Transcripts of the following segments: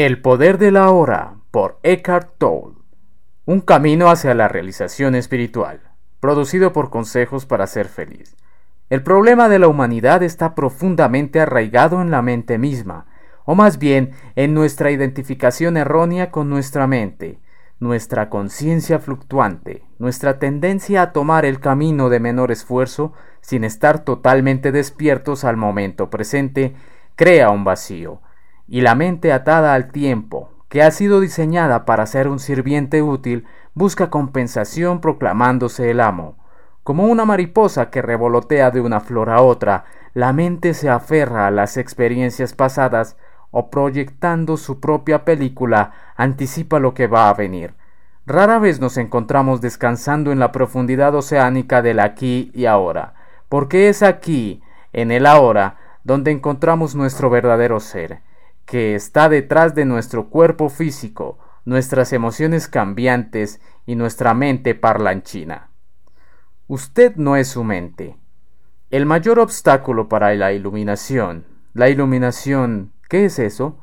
El poder de la hora por Eckhart Tolle. Un camino hacia la realización espiritual, producido por Consejos para ser feliz. El problema de la humanidad está profundamente arraigado en la mente misma, o más bien en nuestra identificación errónea con nuestra mente, nuestra conciencia fluctuante, nuestra tendencia a tomar el camino de menor esfuerzo sin estar totalmente despiertos al momento presente, crea un vacío y la mente atada al tiempo, que ha sido diseñada para ser un sirviente útil, busca compensación proclamándose el amo. Como una mariposa que revolotea de una flor a otra, la mente se aferra a las experiencias pasadas o proyectando su propia película anticipa lo que va a venir. Rara vez nos encontramos descansando en la profundidad oceánica del aquí y ahora, porque es aquí, en el ahora, donde encontramos nuestro verdadero ser que está detrás de nuestro cuerpo físico, nuestras emociones cambiantes y nuestra mente parlanchina. Usted no es su mente. El mayor obstáculo para la iluminación, la iluminación, ¿qué es eso?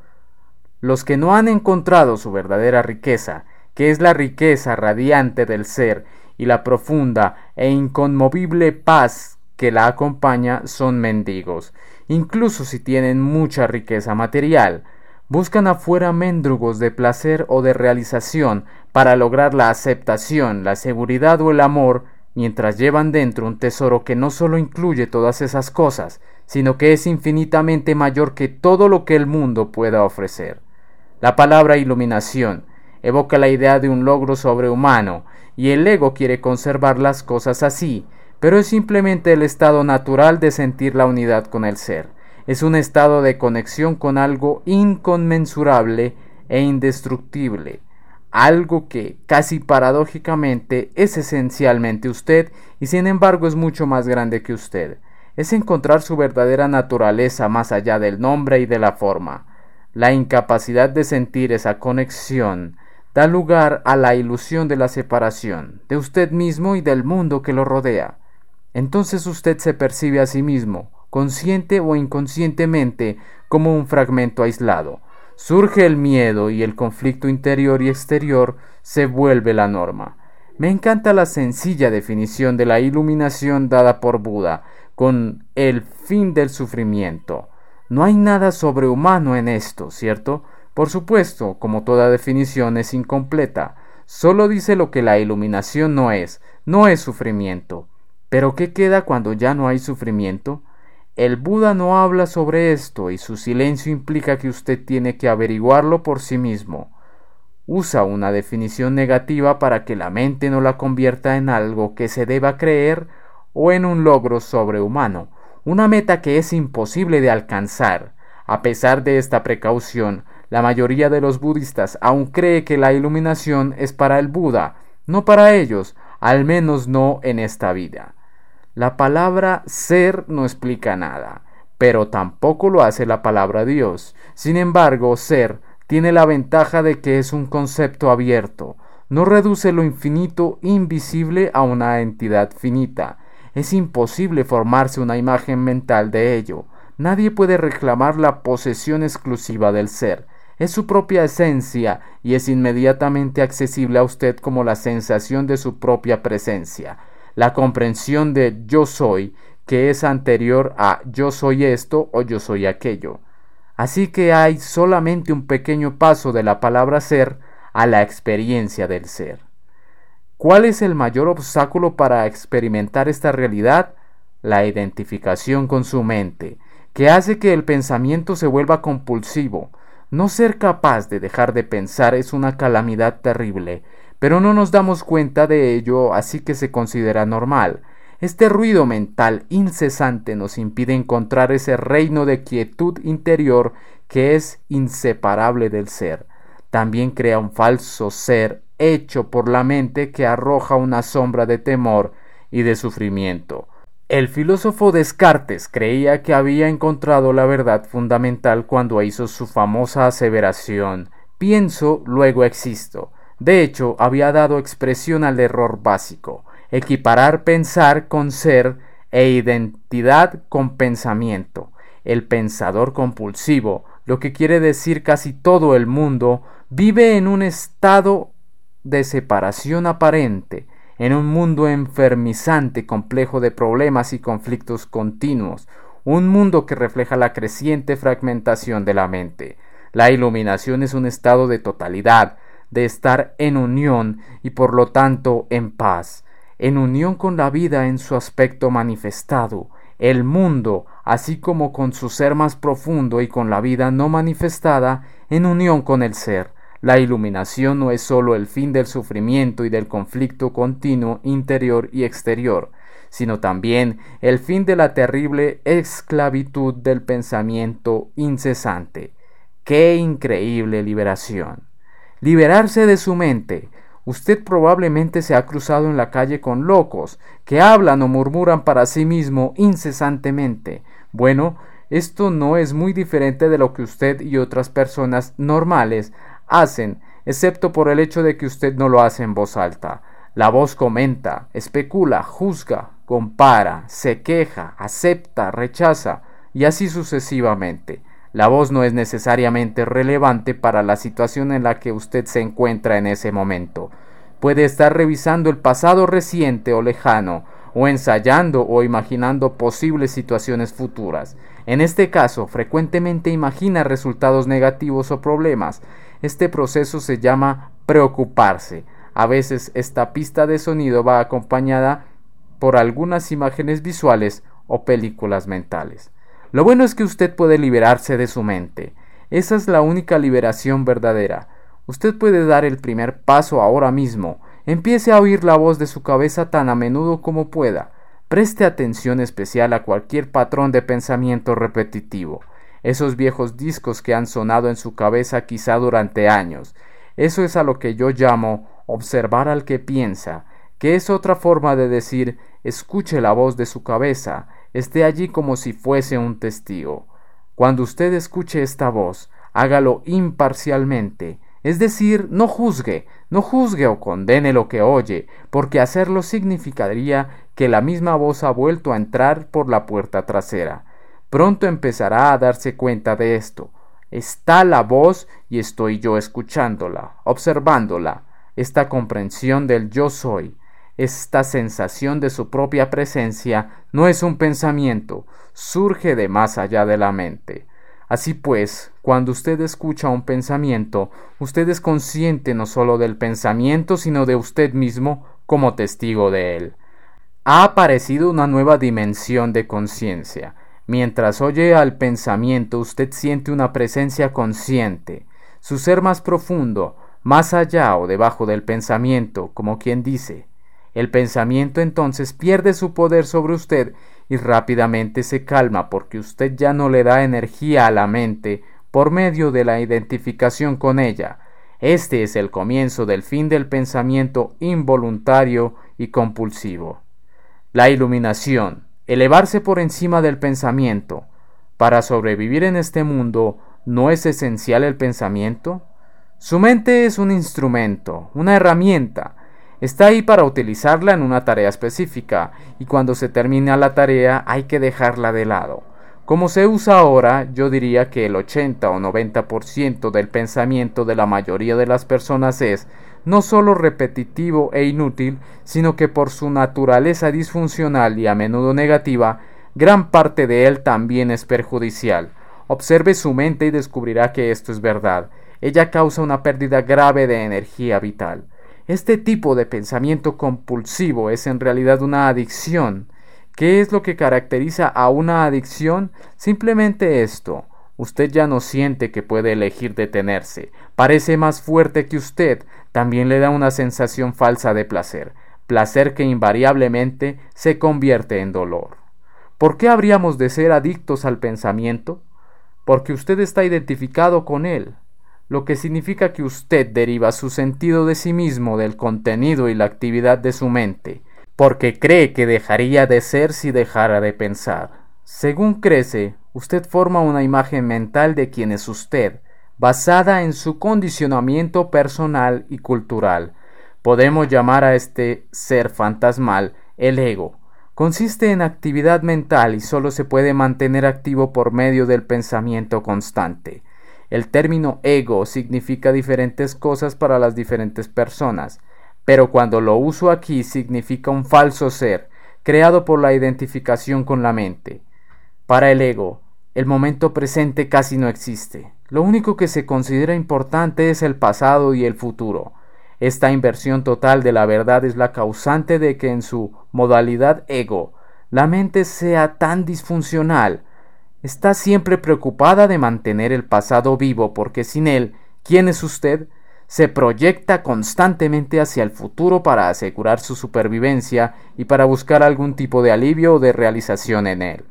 Los que no han encontrado su verdadera riqueza, que es la riqueza radiante del ser y la profunda e inconmovible paz que la acompaña, son mendigos, incluso si tienen mucha riqueza material, buscan afuera mendrugos de placer o de realización para lograr la aceptación, la seguridad o el amor, mientras llevan dentro un tesoro que no solo incluye todas esas cosas, sino que es infinitamente mayor que todo lo que el mundo pueda ofrecer. La palabra iluminación evoca la idea de un logro sobrehumano, y el ego quiere conservar las cosas así, pero es simplemente el estado natural de sentir la unidad con el ser. Es un estado de conexión con algo inconmensurable e indestructible, algo que, casi paradójicamente, es esencialmente usted y sin embargo es mucho más grande que usted. Es encontrar su verdadera naturaleza más allá del nombre y de la forma. La incapacidad de sentir esa conexión da lugar a la ilusión de la separación, de usted mismo y del mundo que lo rodea entonces usted se percibe a sí mismo, consciente o inconscientemente, como un fragmento aislado. Surge el miedo y el conflicto interior y exterior se vuelve la norma. Me encanta la sencilla definición de la iluminación dada por Buda, con el fin del sufrimiento. No hay nada sobrehumano en esto, ¿cierto? Por supuesto, como toda definición es incompleta, solo dice lo que la iluminación no es, no es sufrimiento. Pero ¿qué queda cuando ya no hay sufrimiento? El Buda no habla sobre esto y su silencio implica que usted tiene que averiguarlo por sí mismo. Usa una definición negativa para que la mente no la convierta en algo que se deba creer o en un logro sobrehumano, una meta que es imposible de alcanzar. A pesar de esta precaución, la mayoría de los budistas aún cree que la iluminación es para el Buda, no para ellos, al menos no en esta vida. La palabra ser no explica nada, pero tampoco lo hace la palabra Dios. Sin embargo, ser tiene la ventaja de que es un concepto abierto, no reduce lo infinito invisible a una entidad finita. Es imposible formarse una imagen mental de ello. Nadie puede reclamar la posesión exclusiva del ser. Es su propia esencia y es inmediatamente accesible a usted como la sensación de su propia presencia la comprensión de yo soy que es anterior a yo soy esto o yo soy aquello. Así que hay solamente un pequeño paso de la palabra ser a la experiencia del ser. ¿Cuál es el mayor obstáculo para experimentar esta realidad? La identificación con su mente, que hace que el pensamiento se vuelva compulsivo. No ser capaz de dejar de pensar es una calamidad terrible, pero no nos damos cuenta de ello, así que se considera normal. Este ruido mental incesante nos impide encontrar ese reino de quietud interior que es inseparable del ser. También crea un falso ser hecho por la mente que arroja una sombra de temor y de sufrimiento. El filósofo Descartes creía que había encontrado la verdad fundamental cuando hizo su famosa aseveración pienso, luego existo. De hecho, había dado expresión al error básico, equiparar pensar con ser e identidad con pensamiento. El pensador compulsivo lo que quiere decir casi todo el mundo, vive en un estado de separación aparente, en un mundo enfermizante complejo de problemas y conflictos continuos, un mundo que refleja la creciente fragmentación de la mente. La iluminación es un estado de totalidad, de estar en unión y por lo tanto en paz, en unión con la vida en su aspecto manifestado, el mundo, así como con su ser más profundo y con la vida no manifestada, en unión con el ser. La iluminación no es sólo el fin del sufrimiento y del conflicto continuo interior y exterior, sino también el fin de la terrible esclavitud del pensamiento incesante. ¡Qué increíble liberación! Liberarse de su mente. Usted probablemente se ha cruzado en la calle con locos que hablan o murmuran para sí mismo incesantemente. Bueno, esto no es muy diferente de lo que usted y otras personas normales hacen, excepto por el hecho de que usted no lo hace en voz alta. La voz comenta, especula, juzga, compara, se queja, acepta, rechaza, y así sucesivamente. La voz no es necesariamente relevante para la situación en la que usted se encuentra en ese momento. Puede estar revisando el pasado reciente o lejano, o ensayando o imaginando posibles situaciones futuras. En este caso, frecuentemente imagina resultados negativos o problemas. Este proceso se llama preocuparse. A veces esta pista de sonido va acompañada por algunas imágenes visuales o películas mentales. Lo bueno es que usted puede liberarse de su mente. Esa es la única liberación verdadera. Usted puede dar el primer paso ahora mismo. Empiece a oír la voz de su cabeza tan a menudo como pueda. Preste atención especial a cualquier patrón de pensamiento repetitivo. Esos viejos discos que han sonado en su cabeza quizá durante años. Eso es a lo que yo llamo observar al que piensa que es otra forma de decir escuche la voz de su cabeza, esté allí como si fuese un testigo. Cuando usted escuche esta voz, hágalo imparcialmente, es decir, no juzgue, no juzgue o condene lo que oye, porque hacerlo significaría que la misma voz ha vuelto a entrar por la puerta trasera. Pronto empezará a darse cuenta de esto. Está la voz y estoy yo escuchándola, observándola, esta comprensión del yo soy. Esta sensación de su propia presencia no es un pensamiento, surge de más allá de la mente. Así pues, cuando usted escucha un pensamiento, usted es consciente no solo del pensamiento, sino de usted mismo como testigo de él. Ha aparecido una nueva dimensión de conciencia. Mientras oye al pensamiento, usted siente una presencia consciente. Su ser más profundo, más allá o debajo del pensamiento, como quien dice, el pensamiento entonces pierde su poder sobre usted y rápidamente se calma porque usted ya no le da energía a la mente por medio de la identificación con ella. Este es el comienzo del fin del pensamiento involuntario y compulsivo. La iluminación, elevarse por encima del pensamiento. Para sobrevivir en este mundo, ¿no es esencial el pensamiento? Su mente es un instrumento, una herramienta, Está ahí para utilizarla en una tarea específica y cuando se termina la tarea hay que dejarla de lado. Como se usa ahora, yo diría que el 80 o 90% del pensamiento de la mayoría de las personas es no solo repetitivo e inútil, sino que por su naturaleza disfuncional y a menudo negativa, gran parte de él también es perjudicial. Observe su mente y descubrirá que esto es verdad. Ella causa una pérdida grave de energía vital. Este tipo de pensamiento compulsivo es en realidad una adicción. ¿Qué es lo que caracteriza a una adicción? Simplemente esto. Usted ya no siente que puede elegir detenerse. Parece más fuerte que usted. También le da una sensación falsa de placer. Placer que invariablemente se convierte en dolor. ¿Por qué habríamos de ser adictos al pensamiento? Porque usted está identificado con él lo que significa que usted deriva su sentido de sí mismo del contenido y la actividad de su mente, porque cree que dejaría de ser si dejara de pensar. Según crece, usted forma una imagen mental de quien es usted, basada en su condicionamiento personal y cultural. Podemos llamar a este ser fantasmal el ego. Consiste en actividad mental y solo se puede mantener activo por medio del pensamiento constante. El término ego significa diferentes cosas para las diferentes personas, pero cuando lo uso aquí significa un falso ser, creado por la identificación con la mente. Para el ego, el momento presente casi no existe. Lo único que se considera importante es el pasado y el futuro. Esta inversión total de la verdad es la causante de que en su modalidad ego la mente sea tan disfuncional. Está siempre preocupada de mantener el pasado vivo porque sin él, ¿quién es usted? Se proyecta constantemente hacia el futuro para asegurar su supervivencia y para buscar algún tipo de alivio o de realización en él.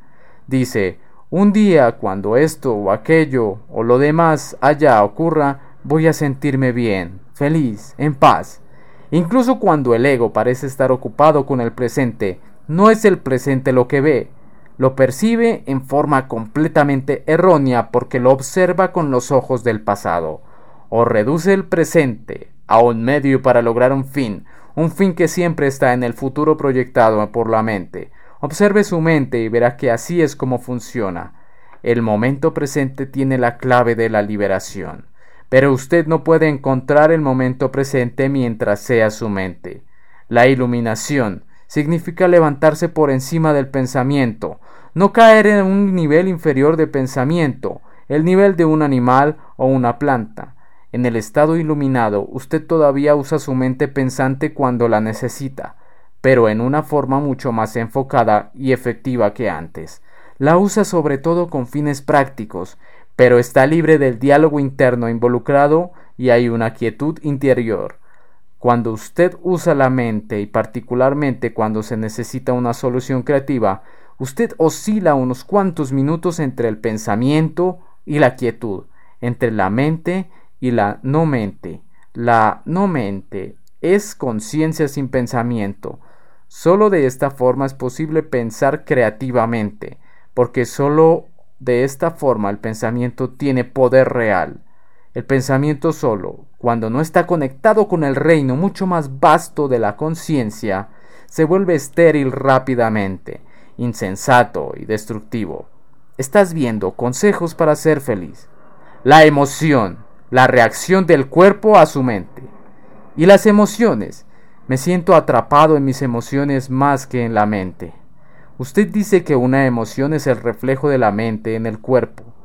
Dice, un día cuando esto o aquello o lo demás allá ocurra, voy a sentirme bien, feliz, en paz. Incluso cuando el ego parece estar ocupado con el presente, no es el presente lo que ve, lo percibe en forma completamente errónea porque lo observa con los ojos del pasado, o reduce el presente a un medio para lograr un fin, un fin que siempre está en el futuro proyectado por la mente. Observe su mente y verá que así es como funciona. El momento presente tiene la clave de la liberación, pero usted no puede encontrar el momento presente mientras sea su mente. La iluminación, significa levantarse por encima del pensamiento, no caer en un nivel inferior de pensamiento, el nivel de un animal o una planta. En el estado iluminado usted todavía usa su mente pensante cuando la necesita, pero en una forma mucho más enfocada y efectiva que antes. La usa sobre todo con fines prácticos, pero está libre del diálogo interno involucrado y hay una quietud interior. Cuando usted usa la mente y particularmente cuando se necesita una solución creativa, usted oscila unos cuantos minutos entre el pensamiento y la quietud, entre la mente y la no mente. La no mente es conciencia sin pensamiento. Solo de esta forma es posible pensar creativamente, porque solo de esta forma el pensamiento tiene poder real. El pensamiento solo, cuando no está conectado con el reino mucho más vasto de la conciencia, se vuelve estéril rápidamente, insensato y destructivo. Estás viendo consejos para ser feliz. La emoción, la reacción del cuerpo a su mente. Y las emociones. Me siento atrapado en mis emociones más que en la mente. Usted dice que una emoción es el reflejo de la mente en el cuerpo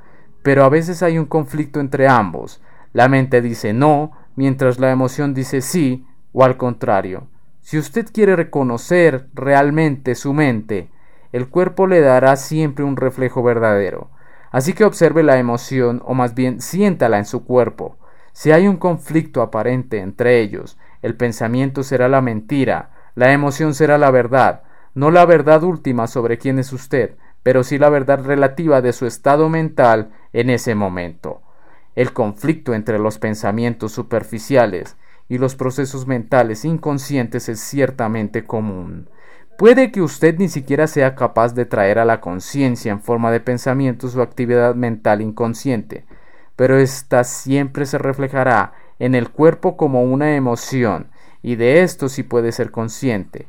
pero a veces hay un conflicto entre ambos. La mente dice no, mientras la emoción dice sí, o al contrario. Si usted quiere reconocer realmente su mente, el cuerpo le dará siempre un reflejo verdadero. Así que observe la emoción, o más bien siéntala en su cuerpo. Si hay un conflicto aparente entre ellos, el pensamiento será la mentira, la emoción será la verdad, no la verdad última sobre quién es usted, pero sí la verdad relativa de su estado mental en ese momento. El conflicto entre los pensamientos superficiales y los procesos mentales inconscientes es ciertamente común. Puede que usted ni siquiera sea capaz de traer a la conciencia en forma de pensamientos su actividad mental inconsciente, pero ésta siempre se reflejará en el cuerpo como una emoción, y de esto sí puede ser consciente.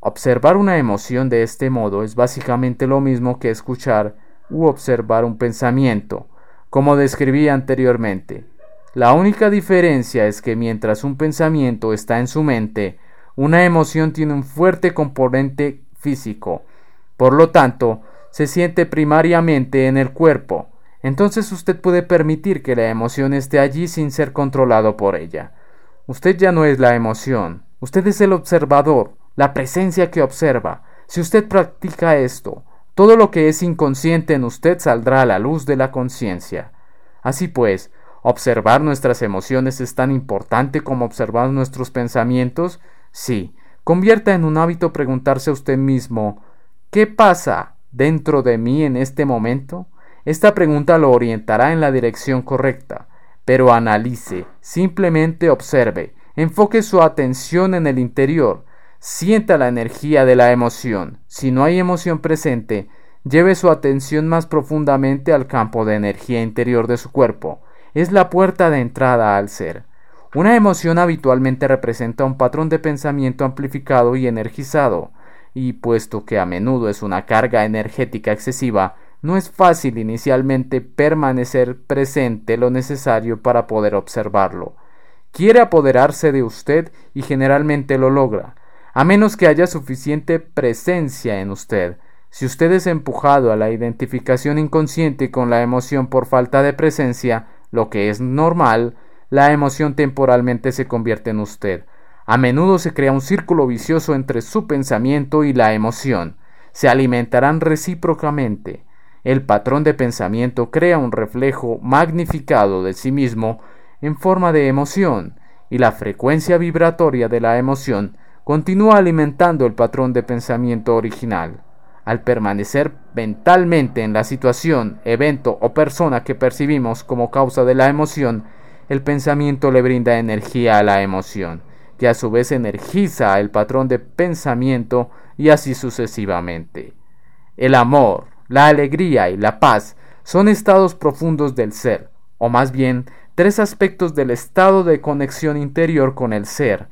Observar una emoción de este modo es básicamente lo mismo que escuchar u observar un pensamiento, como describí anteriormente. La única diferencia es que mientras un pensamiento está en su mente, una emoción tiene un fuerte componente físico. Por lo tanto, se siente primariamente en el cuerpo. Entonces usted puede permitir que la emoción esté allí sin ser controlado por ella. Usted ya no es la emoción, usted es el observador, la presencia que observa. Si usted practica esto, todo lo que es inconsciente en usted saldrá a la luz de la conciencia. Así pues, observar nuestras emociones es tan importante como observar nuestros pensamientos. Sí, convierta en un hábito preguntarse a usted mismo ¿qué pasa dentro de mí en este momento? Esta pregunta lo orientará en la dirección correcta, pero analice, simplemente observe, enfoque su atención en el interior, Sienta la energía de la emoción. Si no hay emoción presente, lleve su atención más profundamente al campo de energía interior de su cuerpo. Es la puerta de entrada al ser. Una emoción habitualmente representa un patrón de pensamiento amplificado y energizado, y puesto que a menudo es una carga energética excesiva, no es fácil inicialmente permanecer presente lo necesario para poder observarlo. Quiere apoderarse de usted y generalmente lo logra, a menos que haya suficiente presencia en usted. Si usted es empujado a la identificación inconsciente con la emoción por falta de presencia, lo que es normal, la emoción temporalmente se convierte en usted. A menudo se crea un círculo vicioso entre su pensamiento y la emoción. Se alimentarán recíprocamente. El patrón de pensamiento crea un reflejo magnificado de sí mismo en forma de emoción, y la frecuencia vibratoria de la emoción continúa alimentando el patrón de pensamiento original. Al permanecer mentalmente en la situación, evento o persona que percibimos como causa de la emoción, el pensamiento le brinda energía a la emoción, que a su vez energiza el patrón de pensamiento y así sucesivamente. El amor, la alegría y la paz son estados profundos del ser, o más bien tres aspectos del estado de conexión interior con el ser.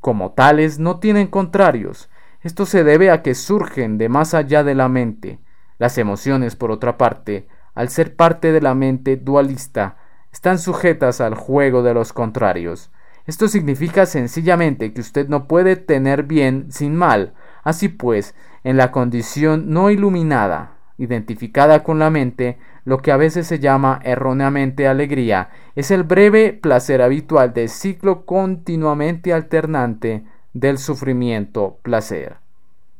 Como tales no tienen contrarios. Esto se debe a que surgen de más allá de la mente. Las emociones, por otra parte, al ser parte de la mente dualista, están sujetas al juego de los contrarios. Esto significa sencillamente que usted no puede tener bien sin mal. Así pues, en la condición no iluminada, identificada con la mente, lo que a veces se llama erróneamente alegría, es el breve placer habitual del ciclo continuamente alternante del sufrimiento-placer.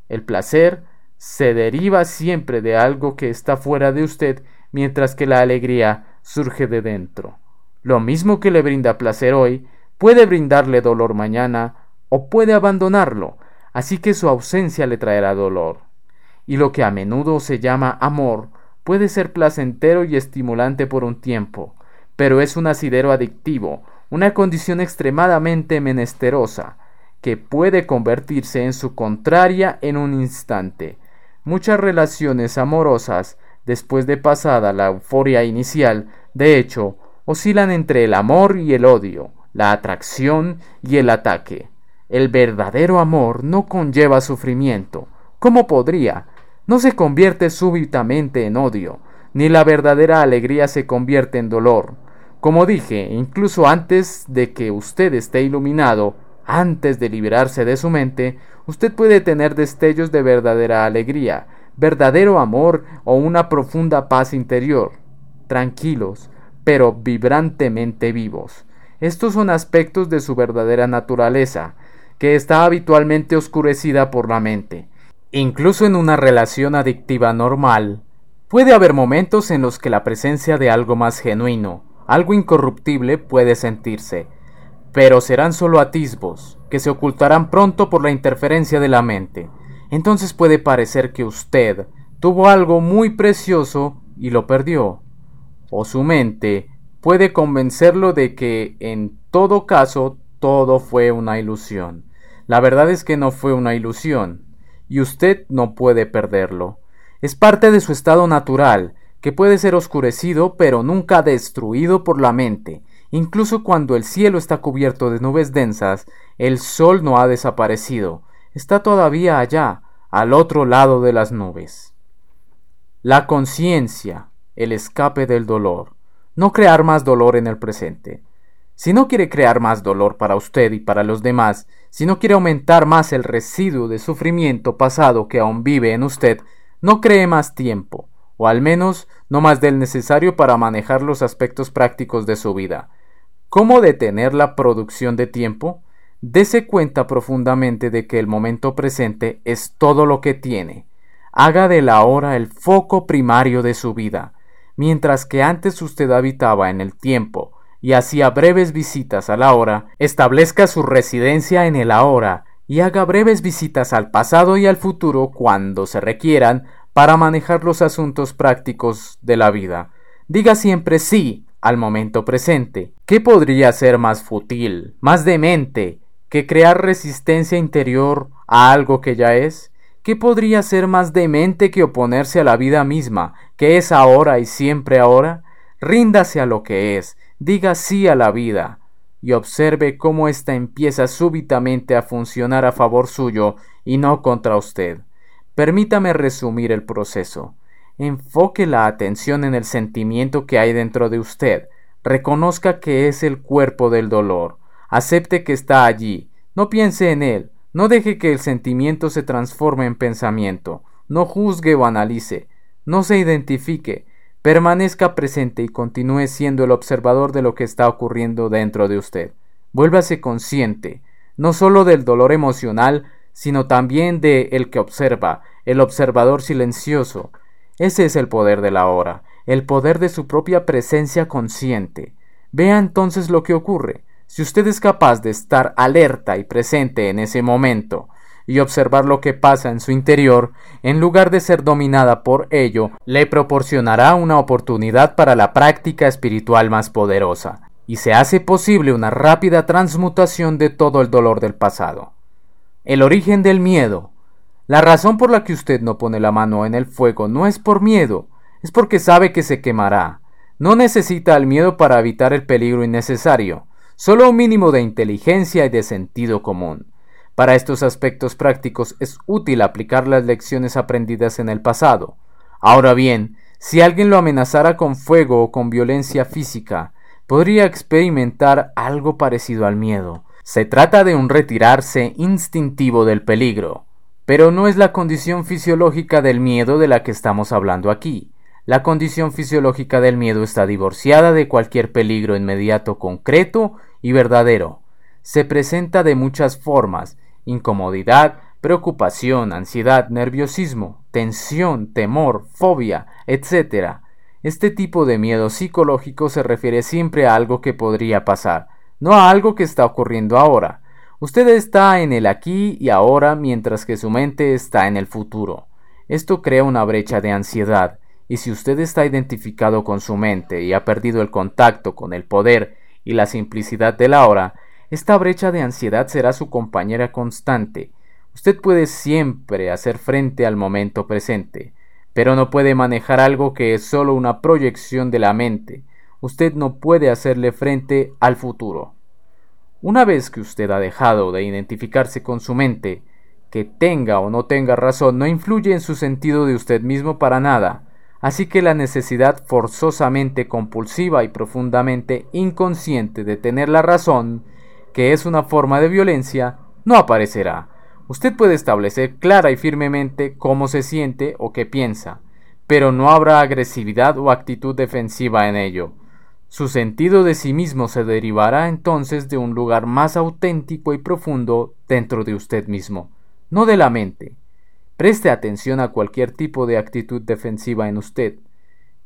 El placer se deriva siempre de algo que está fuera de usted, mientras que la alegría surge de dentro. Lo mismo que le brinda placer hoy, puede brindarle dolor mañana o puede abandonarlo, así que su ausencia le traerá dolor y lo que a menudo se llama amor puede ser placentero y estimulante por un tiempo, pero es un asidero adictivo, una condición extremadamente menesterosa, que puede convertirse en su contraria en un instante. Muchas relaciones amorosas, después de pasada la euforia inicial, de hecho, oscilan entre el amor y el odio, la atracción y el ataque. El verdadero amor no conlleva sufrimiento. ¿Cómo podría? no se convierte súbitamente en odio, ni la verdadera alegría se convierte en dolor. Como dije, incluso antes de que usted esté iluminado, antes de liberarse de su mente, usted puede tener destellos de verdadera alegría, verdadero amor o una profunda paz interior, tranquilos, pero vibrantemente vivos. Estos son aspectos de su verdadera naturaleza, que está habitualmente oscurecida por la mente. Incluso en una relación adictiva normal, puede haber momentos en los que la presencia de algo más genuino, algo incorruptible puede sentirse, pero serán solo atisbos, que se ocultarán pronto por la interferencia de la mente. Entonces puede parecer que usted tuvo algo muy precioso y lo perdió, o su mente puede convencerlo de que en todo caso todo fue una ilusión. La verdad es que no fue una ilusión, y usted no puede perderlo. Es parte de su estado natural, que puede ser oscurecido pero nunca destruido por la mente. Incluso cuando el cielo está cubierto de nubes densas, el sol no ha desaparecido, está todavía allá, al otro lado de las nubes. La conciencia, el escape del dolor, no crear más dolor en el presente. Si no quiere crear más dolor para usted y para los demás, si no quiere aumentar más el residuo de sufrimiento pasado que aún vive en usted, no cree más tiempo, o al menos no más del necesario para manejar los aspectos prácticos de su vida. ¿Cómo detener la producción de tiempo? Dese cuenta profundamente de que el momento presente es todo lo que tiene. Haga de la hora el foco primario de su vida. Mientras que antes usted habitaba en el tiempo, y hacía breves visitas a la hora, establezca su residencia en el ahora y haga breves visitas al pasado y al futuro cuando se requieran para manejar los asuntos prácticos de la vida. Diga siempre sí al momento presente. ¿Qué podría ser más fútil, más demente, que crear resistencia interior a algo que ya es? ¿Qué podría ser más demente que oponerse a la vida misma, que es ahora y siempre ahora? Ríndase a lo que es, diga sí a la vida y observe cómo ésta empieza súbitamente a funcionar a favor suyo y no contra usted. Permítame resumir el proceso. enfoque la atención en el sentimiento que hay dentro de usted, reconozca que es el cuerpo del dolor, acepte que está allí, no piense en él, no deje que el sentimiento se transforme en pensamiento, no juzgue o analice, no se identifique, permanezca presente y continúe siendo el observador de lo que está ocurriendo dentro de usted. Vuélvase consciente, no solo del dolor emocional, sino también de el que observa, el observador silencioso. Ese es el poder de la hora, el poder de su propia presencia consciente. Vea entonces lo que ocurre. Si usted es capaz de estar alerta y presente en ese momento y observar lo que pasa en su interior, en lugar de ser dominada por ello, le proporcionará una oportunidad para la práctica espiritual más poderosa, y se hace posible una rápida transmutación de todo el dolor del pasado. El origen del miedo. La razón por la que usted no pone la mano en el fuego no es por miedo, es porque sabe que se quemará. No necesita el miedo para evitar el peligro innecesario solo un mínimo de inteligencia y de sentido común. Para estos aspectos prácticos es útil aplicar las lecciones aprendidas en el pasado. Ahora bien, si alguien lo amenazara con fuego o con violencia física, podría experimentar algo parecido al miedo. Se trata de un retirarse instintivo del peligro, pero no es la condición fisiológica del miedo de la que estamos hablando aquí. La condición fisiológica del miedo está divorciada de cualquier peligro inmediato concreto y verdadero. Se presenta de muchas formas, incomodidad, preocupación, ansiedad, nerviosismo, tensión, temor, fobia, etc. Este tipo de miedo psicológico se refiere siempre a algo que podría pasar, no a algo que está ocurriendo ahora. Usted está en el aquí y ahora mientras que su mente está en el futuro. Esto crea una brecha de ansiedad, y si usted está identificado con su mente y ha perdido el contacto con el poder y la simplicidad de la hora, esta brecha de ansiedad será su compañera constante. Usted puede siempre hacer frente al momento presente, pero no puede manejar algo que es solo una proyección de la mente. Usted no puede hacerle frente al futuro. Una vez que usted ha dejado de identificarse con su mente, que tenga o no tenga razón no influye en su sentido de usted mismo para nada. Así que la necesidad forzosamente compulsiva y profundamente inconsciente de tener la razón, que es una forma de violencia, no aparecerá. Usted puede establecer clara y firmemente cómo se siente o qué piensa, pero no habrá agresividad o actitud defensiva en ello. Su sentido de sí mismo se derivará entonces de un lugar más auténtico y profundo dentro de usted mismo, no de la mente. Preste atención a cualquier tipo de actitud defensiva en usted.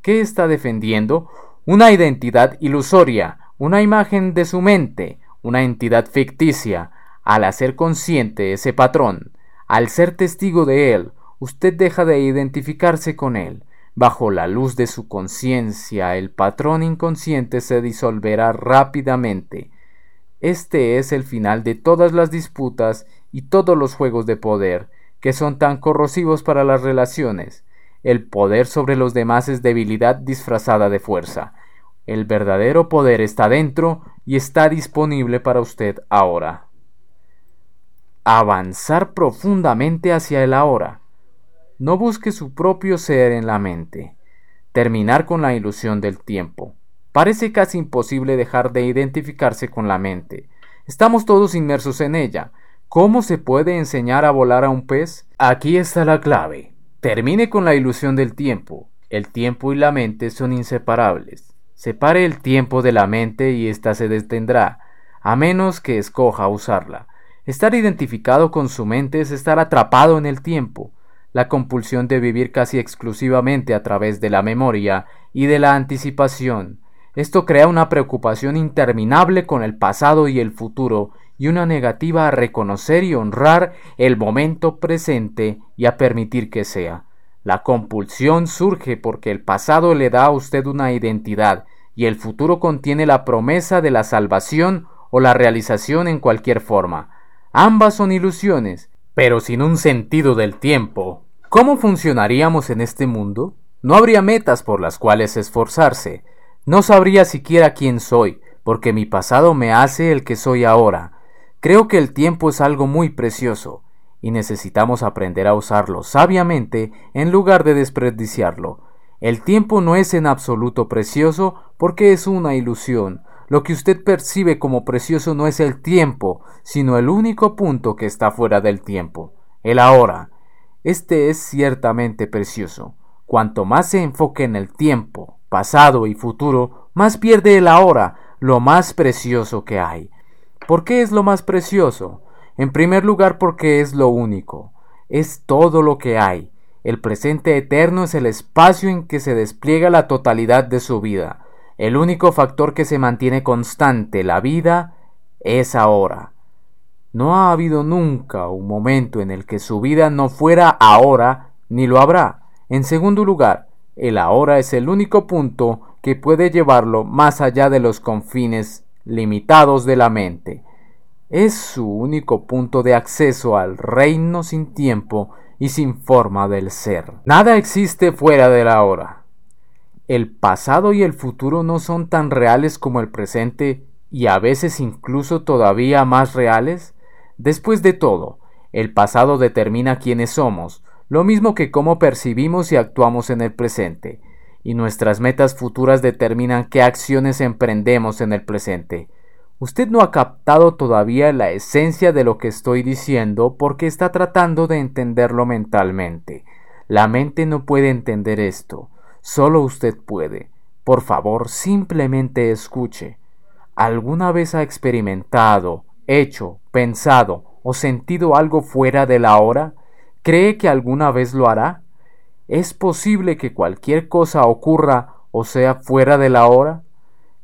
¿Qué está defendiendo? Una identidad ilusoria, una imagen de su mente, una entidad ficticia. Al hacer consciente ese patrón, al ser testigo de él, usted deja de identificarse con él. Bajo la luz de su conciencia, el patrón inconsciente se disolverá rápidamente. Este es el final de todas las disputas y todos los juegos de poder que son tan corrosivos para las relaciones. El poder sobre los demás es debilidad disfrazada de fuerza. El verdadero poder está dentro y está disponible para usted ahora. Avanzar profundamente hacia el ahora. No busque su propio ser en la mente. Terminar con la ilusión del tiempo. Parece casi imposible dejar de identificarse con la mente. Estamos todos inmersos en ella, ¿Cómo se puede enseñar a volar a un pez? Aquí está la clave. Termine con la ilusión del tiempo. El tiempo y la mente son inseparables. Separe el tiempo de la mente y ésta se detendrá, a menos que escoja usarla. Estar identificado con su mente es estar atrapado en el tiempo. La compulsión de vivir casi exclusivamente a través de la memoria y de la anticipación. Esto crea una preocupación interminable con el pasado y el futuro y una negativa a reconocer y honrar el momento presente y a permitir que sea. La compulsión surge porque el pasado le da a usted una identidad y el futuro contiene la promesa de la salvación o la realización en cualquier forma. Ambas son ilusiones, pero sin un sentido del tiempo. ¿Cómo funcionaríamos en este mundo? No habría metas por las cuales esforzarse. No sabría siquiera quién soy, porque mi pasado me hace el que soy ahora. Creo que el tiempo es algo muy precioso. Y necesitamos aprender a usarlo sabiamente en lugar de desperdiciarlo. El tiempo no es en absoluto precioso porque es una ilusión. Lo que usted percibe como precioso no es el tiempo, sino el único punto que está fuera del tiempo, el ahora. Este es ciertamente precioso. Cuanto más se enfoque en el tiempo, pasado y futuro, más pierde el ahora, lo más precioso que hay. ¿Por qué es lo más precioso? En primer lugar porque es lo único, es todo lo que hay. El presente eterno es el espacio en que se despliega la totalidad de su vida. El único factor que se mantiene constante, la vida, es ahora. No ha habido nunca un momento en el que su vida no fuera ahora, ni lo habrá. En segundo lugar, el ahora es el único punto que puede llevarlo más allá de los confines limitados de la mente. Es su único punto de acceso al reino sin tiempo y sin forma del ser. Nada existe fuera del ahora. El pasado y el futuro no son tan reales como el presente y a veces incluso todavía más reales. Después de todo, el pasado determina quiénes somos, lo mismo que cómo percibimos y actuamos en el presente, y nuestras metas futuras determinan qué acciones emprendemos en el presente. Usted no ha captado todavía la esencia de lo que estoy diciendo porque está tratando de entenderlo mentalmente. La mente no puede entender esto, solo usted puede. Por favor, simplemente escuche. ¿Alguna vez ha experimentado hecho, pensado o sentido algo fuera de la hora? ¿Cree que alguna vez lo hará? ¿Es posible que cualquier cosa ocurra o sea fuera de la hora?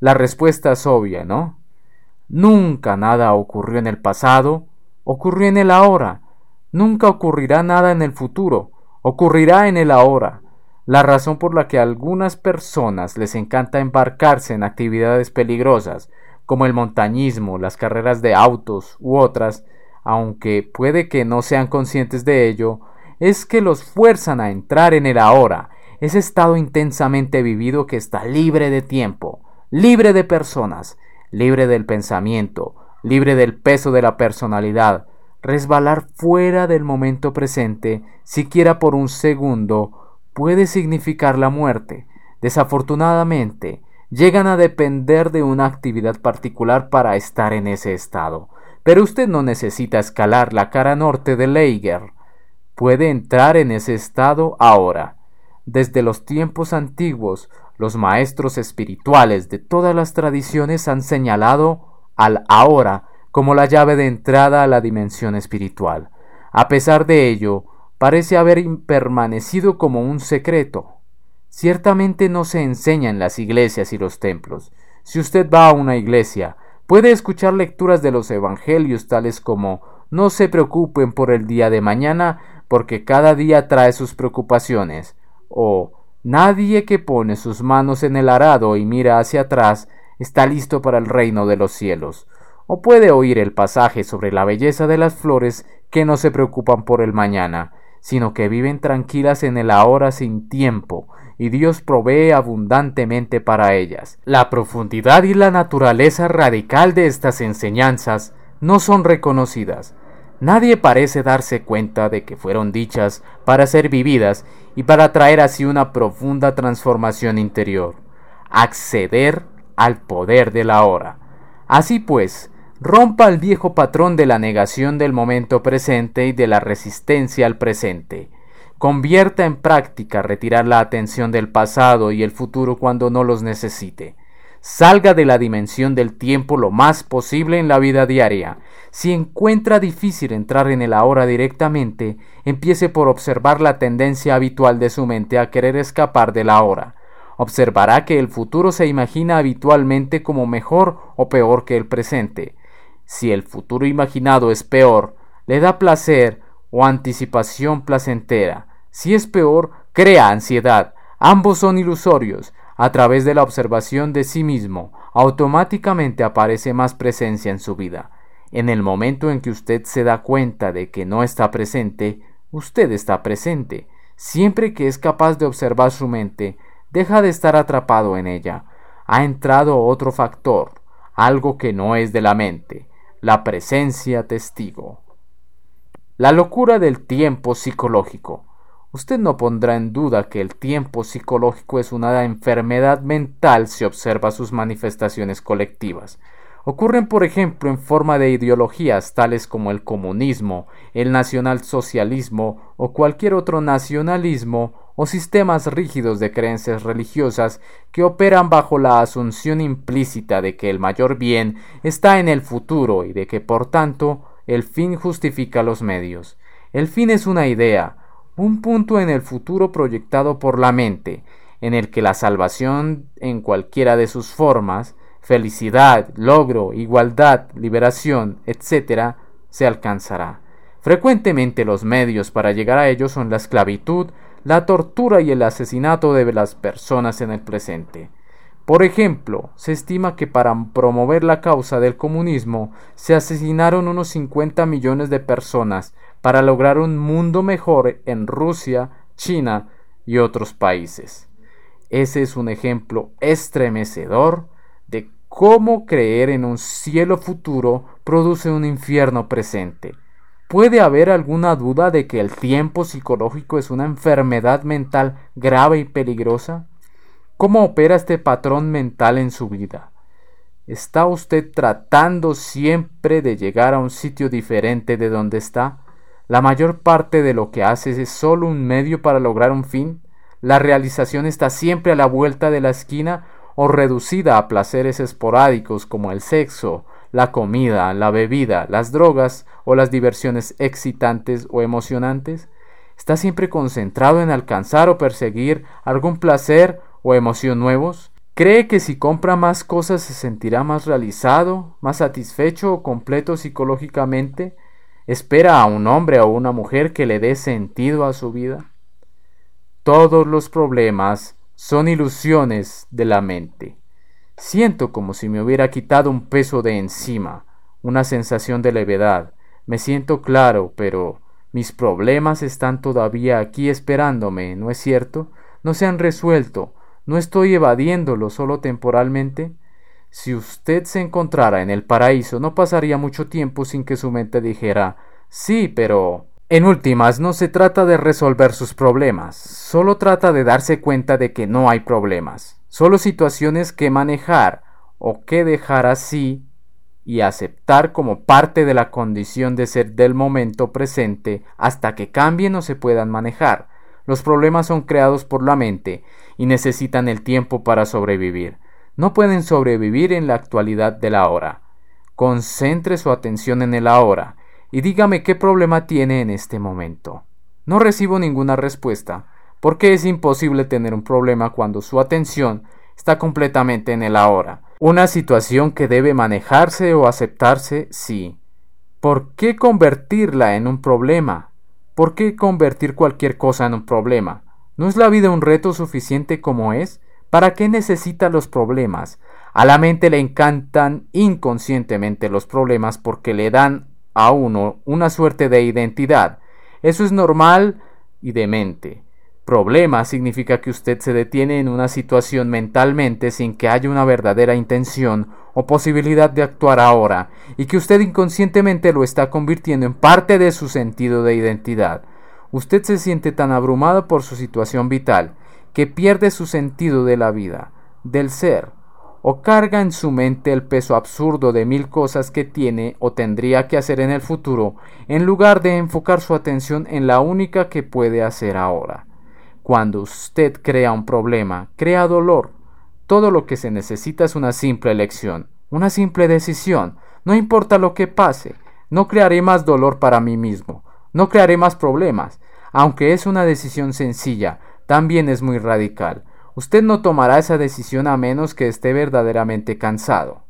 La respuesta es obvia, ¿no? Nunca nada ocurrió en el pasado, ocurrió en el ahora. Nunca ocurrirá nada en el futuro, ocurrirá en el ahora. La razón por la que a algunas personas les encanta embarcarse en actividades peligrosas, como el montañismo, las carreras de autos u otras, aunque puede que no sean conscientes de ello, es que los fuerzan a entrar en el ahora, ese estado intensamente vivido que está libre de tiempo, libre de personas, libre del pensamiento, libre del peso de la personalidad, resbalar fuera del momento presente, siquiera por un segundo, puede significar la muerte. Desafortunadamente, llegan a depender de una actividad particular para estar en ese estado. Pero usted no necesita escalar la cara norte de Leiger. Puede entrar en ese estado ahora. Desde los tiempos antiguos, los maestros espirituales de todas las tradiciones han señalado al ahora como la llave de entrada a la dimensión espiritual. A pesar de ello, parece haber permanecido como un secreto. Ciertamente no se enseña en las iglesias y los templos. Si usted va a una iglesia, puede escuchar lecturas de los evangelios tales como no se preocupen por el día de mañana, porque cada día trae sus preocupaciones, o nadie que pone sus manos en el arado y mira hacia atrás está listo para el reino de los cielos, o puede oír el pasaje sobre la belleza de las flores que no se preocupan por el mañana, sino que viven tranquilas en el ahora sin tiempo, y Dios provee abundantemente para ellas. La profundidad y la naturaleza radical de estas enseñanzas no son reconocidas. Nadie parece darse cuenta de que fueron dichas para ser vividas y para traer así una profunda transformación interior, acceder al poder de la hora. Así pues, rompa el viejo patrón de la negación del momento presente y de la resistencia al presente. Convierta en práctica retirar la atención del pasado y el futuro cuando no los necesite. Salga de la dimensión del tiempo lo más posible en la vida diaria. Si encuentra difícil entrar en el ahora directamente, empiece por observar la tendencia habitual de su mente a querer escapar de la hora. Observará que el futuro se imagina habitualmente como mejor o peor que el presente. Si el futuro imaginado es peor, le da placer o anticipación placentera. Si es peor, crea ansiedad. Ambos son ilusorios. A través de la observación de sí mismo, automáticamente aparece más presencia en su vida. En el momento en que usted se da cuenta de que no está presente, usted está presente. Siempre que es capaz de observar su mente, deja de estar atrapado en ella. Ha entrado otro factor, algo que no es de la mente, la presencia testigo. La locura del tiempo psicológico. Usted no pondrá en duda que el tiempo psicológico es una enfermedad mental si observa sus manifestaciones colectivas. Ocurren, por ejemplo, en forma de ideologías tales como el comunismo, el nacionalsocialismo o cualquier otro nacionalismo o sistemas rígidos de creencias religiosas que operan bajo la asunción implícita de que el mayor bien está en el futuro y de que, por tanto, el fin justifica los medios. El fin es una idea, un punto en el futuro proyectado por la mente, en el que la salvación en cualquiera de sus formas, felicidad, logro, igualdad, liberación, etc., se alcanzará. Frecuentemente los medios para llegar a ello son la esclavitud, la tortura y el asesinato de las personas en el presente. Por ejemplo, se estima que para promover la causa del comunismo se asesinaron unos 50 millones de personas para lograr un mundo mejor en Rusia, China y otros países. Ese es un ejemplo estremecedor cómo creer en un cielo futuro produce un infierno presente. ¿Puede haber alguna duda de que el tiempo psicológico es una enfermedad mental grave y peligrosa? ¿Cómo opera este patrón mental en su vida? ¿Está usted tratando siempre de llegar a un sitio diferente de donde está? La mayor parte de lo que haces es solo un medio para lograr un fin. La realización está siempre a la vuelta de la esquina o reducida a placeres esporádicos como el sexo, la comida, la bebida, las drogas o las diversiones excitantes o emocionantes. Está siempre concentrado en alcanzar o perseguir algún placer o emoción nuevos. ¿Cree que si compra más cosas se sentirá más realizado, más satisfecho o completo psicológicamente? espera a un hombre o una mujer que le dé sentido a su vida. Todos los problemas son ilusiones de la mente. Siento como si me hubiera quitado un peso de encima, una sensación de levedad. Me siento claro, pero mis problemas están todavía aquí esperándome, ¿no es cierto? No se han resuelto. ¿No estoy evadiéndolo solo temporalmente? Si usted se encontrara en el paraíso, no pasaría mucho tiempo sin que su mente dijera Sí, pero... En últimas, no se trata de resolver sus problemas, solo trata de darse cuenta de que no hay problemas, solo situaciones que manejar o que dejar así y aceptar como parte de la condición de ser del momento presente hasta que cambien o se puedan manejar. Los problemas son creados por la mente y necesitan el tiempo para sobrevivir no pueden sobrevivir en la actualidad del ahora. Concentre su atención en el ahora y dígame qué problema tiene en este momento. No recibo ninguna respuesta, porque es imposible tener un problema cuando su atención está completamente en el ahora. Una situación que debe manejarse o aceptarse, sí. ¿Por qué convertirla en un problema? ¿Por qué convertir cualquier cosa en un problema? ¿No es la vida un reto suficiente como es? ¿Para qué necesita los problemas? A la mente le encantan inconscientemente los problemas porque le dan a uno una suerte de identidad. Eso es normal y demente. Problema significa que usted se detiene en una situación mentalmente sin que haya una verdadera intención o posibilidad de actuar ahora, y que usted inconscientemente lo está convirtiendo en parte de su sentido de identidad. Usted se siente tan abrumado por su situación vital que pierde su sentido de la vida, del ser, o carga en su mente el peso absurdo de mil cosas que tiene o tendría que hacer en el futuro, en lugar de enfocar su atención en la única que puede hacer ahora. Cuando usted crea un problema, crea dolor. Todo lo que se necesita es una simple elección, una simple decisión. No importa lo que pase, no crearé más dolor para mí mismo, no crearé más problemas, aunque es una decisión sencilla, también es muy radical. Usted no tomará esa decisión a menos que esté verdaderamente cansado,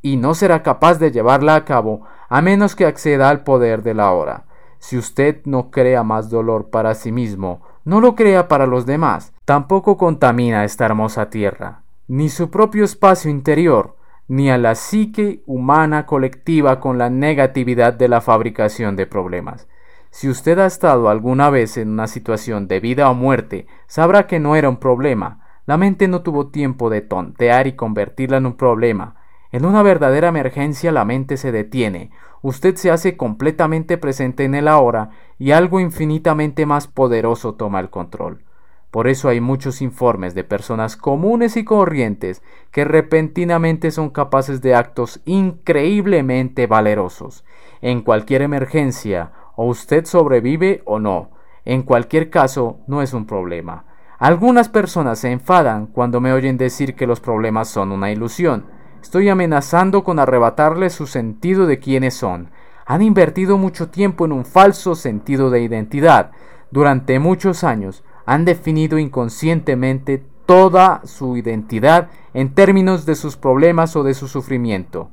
y no será capaz de llevarla a cabo a menos que acceda al poder de la hora. Si usted no crea más dolor para sí mismo, no lo crea para los demás. Tampoco contamina esta hermosa tierra, ni su propio espacio interior, ni a la psique humana colectiva con la negatividad de la fabricación de problemas. Si usted ha estado alguna vez en una situación de vida o muerte, sabrá que no era un problema. La mente no tuvo tiempo de tontear y convertirla en un problema. En una verdadera emergencia la mente se detiene, usted se hace completamente presente en el ahora y algo infinitamente más poderoso toma el control. Por eso hay muchos informes de personas comunes y corrientes que repentinamente son capaces de actos increíblemente valerosos. En cualquier emergencia, o usted sobrevive o no. En cualquier caso, no es un problema. Algunas personas se enfadan cuando me oyen decir que los problemas son una ilusión. Estoy amenazando con arrebatarles su sentido de quiénes son. Han invertido mucho tiempo en un falso sentido de identidad. Durante muchos años han definido inconscientemente toda su identidad en términos de sus problemas o de su sufrimiento.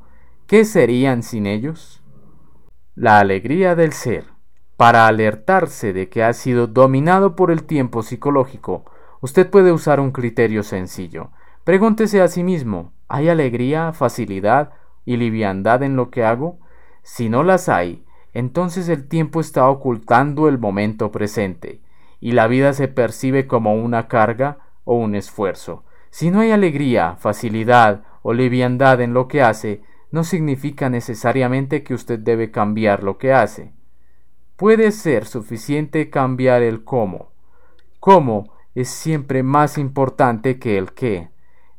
¿Qué serían sin ellos? La alegría del ser. Para alertarse de que ha sido dominado por el tiempo psicológico, usted puede usar un criterio sencillo. Pregúntese a sí mismo, ¿hay alegría, facilidad y liviandad en lo que hago? Si no las hay, entonces el tiempo está ocultando el momento presente, y la vida se percibe como una carga o un esfuerzo. Si no hay alegría, facilidad o liviandad en lo que hace, no significa necesariamente que usted debe cambiar lo que hace. Puede ser suficiente cambiar el cómo. Cómo es siempre más importante que el qué.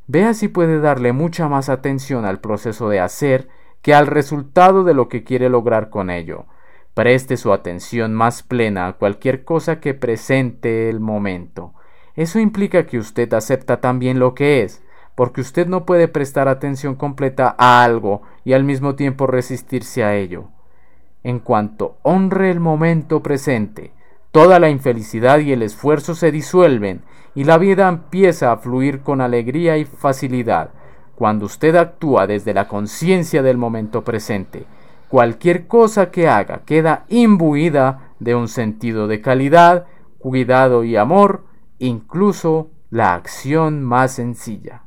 Vea si puede darle mucha más atención al proceso de hacer que al resultado de lo que quiere lograr con ello. Preste su atención más plena a cualquier cosa que presente el momento. Eso implica que usted acepta también lo que es, porque usted no puede prestar atención completa a algo y al mismo tiempo resistirse a ello. En cuanto honre el momento presente, Toda la infelicidad y el esfuerzo se disuelven y la vida empieza a fluir con alegría y facilidad. Cuando usted actúa desde la conciencia del momento presente, cualquier cosa que haga queda imbuida de un sentido de calidad, cuidado y amor, incluso la acción más sencilla.